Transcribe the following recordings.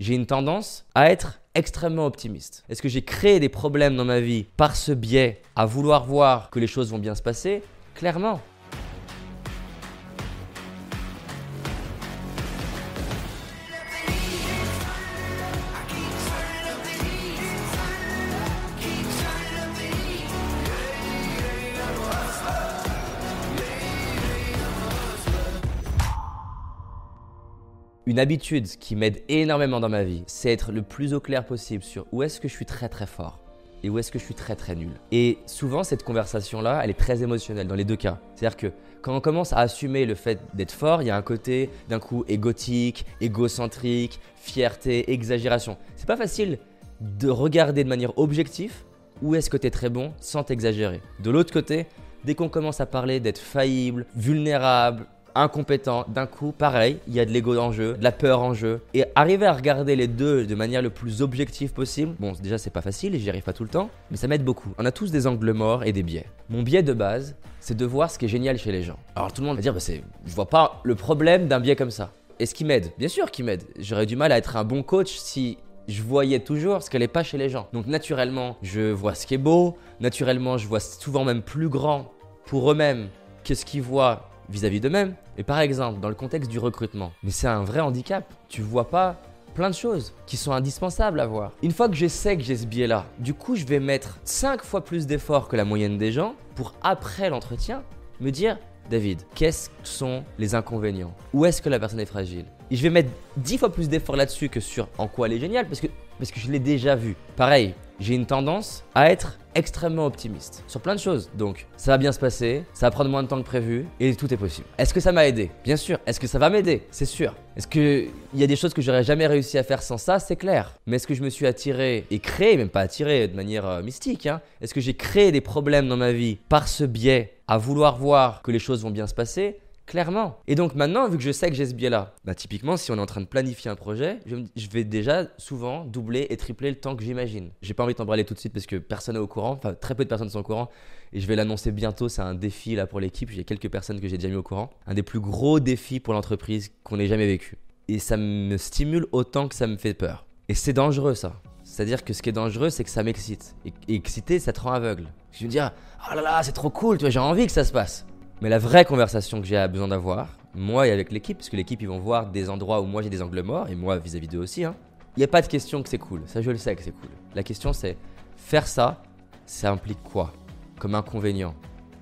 j'ai une tendance à être extrêmement optimiste. Est-ce que j'ai créé des problèmes dans ma vie par ce biais à vouloir voir que les choses vont bien se passer? Clairement. Une habitude qui m'aide énormément dans ma vie, c'est être le plus au clair possible sur où est-ce que je suis très très fort et où est-ce que je suis très très nul. Et souvent, cette conversation-là, elle est très émotionnelle dans les deux cas. C'est-à-dire que quand on commence à assumer le fait d'être fort, il y a un côté d'un coup égotique, égocentrique, fierté, exagération. C'est pas facile de regarder de manière objective où est-ce que tu es très bon sans t'exagérer. De l'autre côté, dès qu'on commence à parler d'être faillible, vulnérable, incompétent, d'un coup, pareil, il y a de l'ego en jeu, de la peur en jeu. Et arriver à regarder les deux de manière le plus objective possible, bon, déjà, c'est pas facile et j'y arrive pas tout le temps, mais ça m'aide beaucoup. On a tous des angles morts et des biais. Mon biais de base, c'est de voir ce qui est génial chez les gens. Alors tout le monde va dire, bah, c'est, je vois pas le problème d'un biais comme ça. Et ce qui m'aide Bien sûr qui m'aide. J'aurais du mal à être un bon coach si je voyais toujours ce qu'elle n'est pas chez les gens. Donc naturellement, je vois ce qui est beau, naturellement, je vois souvent même plus grand pour eux-mêmes que ce qu'ils voient vis-à-vis d'eux-mêmes. Et par exemple, dans le contexte du recrutement, mais c'est un vrai handicap. Tu vois pas plein de choses qui sont indispensables à voir. Une fois que je sais que j'ai ce biais-là, du coup, je vais mettre 5 fois plus d'efforts que la moyenne des gens pour après l'entretien me dire David, quels sont les inconvénients? Où est-ce que la personne est fragile? Et je vais mettre 10 fois plus d'efforts là-dessus que sur en quoi elle est géniale parce que, parce que je l'ai déjà vu. Pareil, j'ai une tendance à être extrêmement optimiste sur plein de choses. Donc, ça va bien se passer, ça va prendre moins de temps que prévu et tout est possible. Est-ce que ça m'a aidé? Bien sûr. Est-ce que ça va m'aider? C'est sûr. Est-ce qu'il y a des choses que j'aurais jamais réussi à faire sans ça? C'est clair. Mais est-ce que je me suis attiré et créé, même pas attiré de manière euh, mystique, hein est-ce que j'ai créé des problèmes dans ma vie par ce biais à vouloir voir que les choses vont bien se passer Clairement. Et donc maintenant, vu que je sais que j'ai ce biais-là, bah typiquement, si on est en train de planifier un projet, je, vais déjà souvent doubler et tripler le temps que j'imagine. J'ai pas envie de t'embraler tout de suite parce que personne n'est au courant, enfin très peu de personnes sont au courant, et je vais l'annoncer bientôt. C'est un défi là pour l'équipe. J'ai quelques personnes que j'ai déjà mis au courant. Un des plus gros défis pour l'entreprise qu'on ait jamais vécu. Et ça me stimule autant que ça me fait peur. Et c'est dangereux ça. C'est-à-dire que ce qui est dangereux, c'est que ça m'excite. Et, excité, ça te rend aveugle. Je me dire, oh là là, c'est trop cool, tu vois, j'ai envie que ça se passe. Mais la vraie conversation que j'ai besoin d'avoir, moi et avec l'équipe, parce que l'équipe, ils vont voir des endroits où moi j'ai des angles morts, et moi vis-à-vis d'eux aussi, hein. il n'y a pas de question que c'est cool. Ça, je le sais que c'est cool. La question, c'est faire ça, ça implique quoi Comme inconvénient?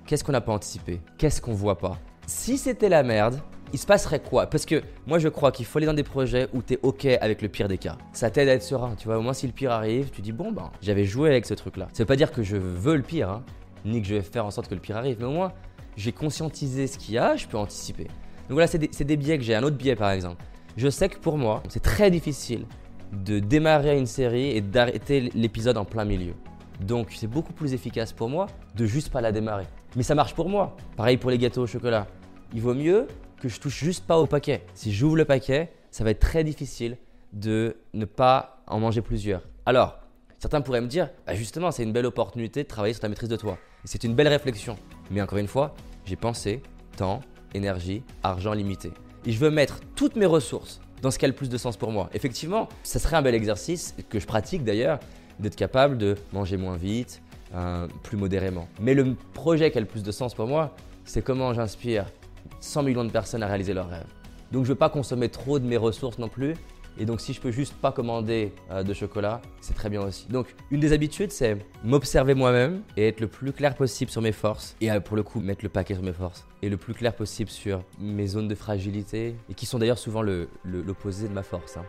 Qu'est-ce qu'on n'a pas anticipé? Qu'est-ce qu'on voit pas? Si c'était la merde, il se passerait quoi? Parce que moi je crois qu'il faut aller dans des projets où tu es ok avec le pire des cas. Ça t'aide à être serein, tu vois. Au moins si le pire arrive, tu dis bon ben j'avais joué avec ce truc là. Ça veut pas dire que je veux le pire, hein, ni que je vais faire en sorte que le pire arrive, mais au moins j'ai conscientisé ce qu'il y a, je peux anticiper. Donc voilà, c'est des, biais que j'ai. Un autre biais par exemple. Je sais que pour moi, c'est très difficile de démarrer une série et d'arrêter l'épisode en plein milieu. Donc c'est beaucoup plus efficace pour moi de juste pas la démarrer. Mais ça marche pour moi. Pareil pour les gâteaux au chocolat. Il vaut mieux que je touche juste pas au paquet. Si j'ouvre le paquet, ça va être très difficile de ne pas en manger plusieurs. Alors, certains pourraient me dire, bah justement, c'est une belle opportunité de travailler sur ta maîtrise de toi. C'est une belle réflexion. Mais encore une fois, j'ai pensé temps, énergie, argent limité. Et je veux mettre toutes mes ressources dans ce qui a le plus de sens pour moi. Effectivement, ça serait un bel exercice, que je pratique d'ailleurs, d'être capable de manger moins vite, euh, plus modérément. Mais le projet qui a le plus de sens pour moi, c'est comment j'inspire 100 millions de personnes à réaliser leurs rêves. Donc je ne veux pas consommer trop de mes ressources non plus, et donc si je peux juste pas commander euh, de chocolat, c'est très bien aussi. Donc une des habitudes, c'est m'observer moi-même et être le plus clair possible sur mes forces. Et euh, pour le coup, mettre le paquet sur mes forces. Et le plus clair possible sur mes zones de fragilité, et qui sont d'ailleurs souvent l'opposé de ma force. Hein.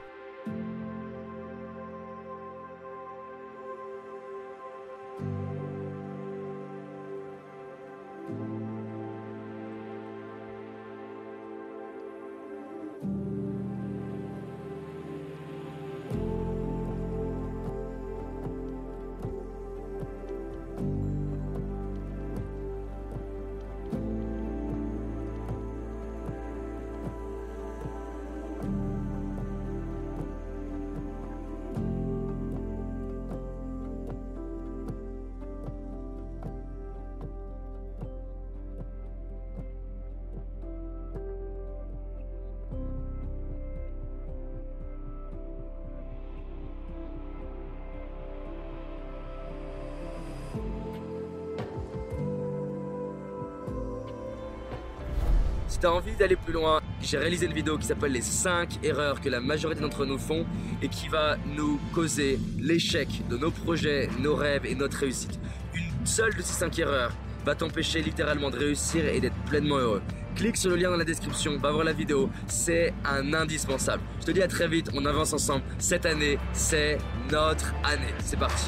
Tu as envie d'aller plus loin, j'ai réalisé une vidéo qui s'appelle les 5 erreurs que la majorité d'entre nous font et qui va nous causer l'échec de nos projets, nos rêves et notre réussite. Une seule de ces 5 erreurs va t'empêcher littéralement de réussir et d'être pleinement heureux. Clique sur le lien dans la description, va voir la vidéo, c'est un indispensable. Je te dis à très vite, on avance ensemble. Cette année, c'est notre année. C'est parti.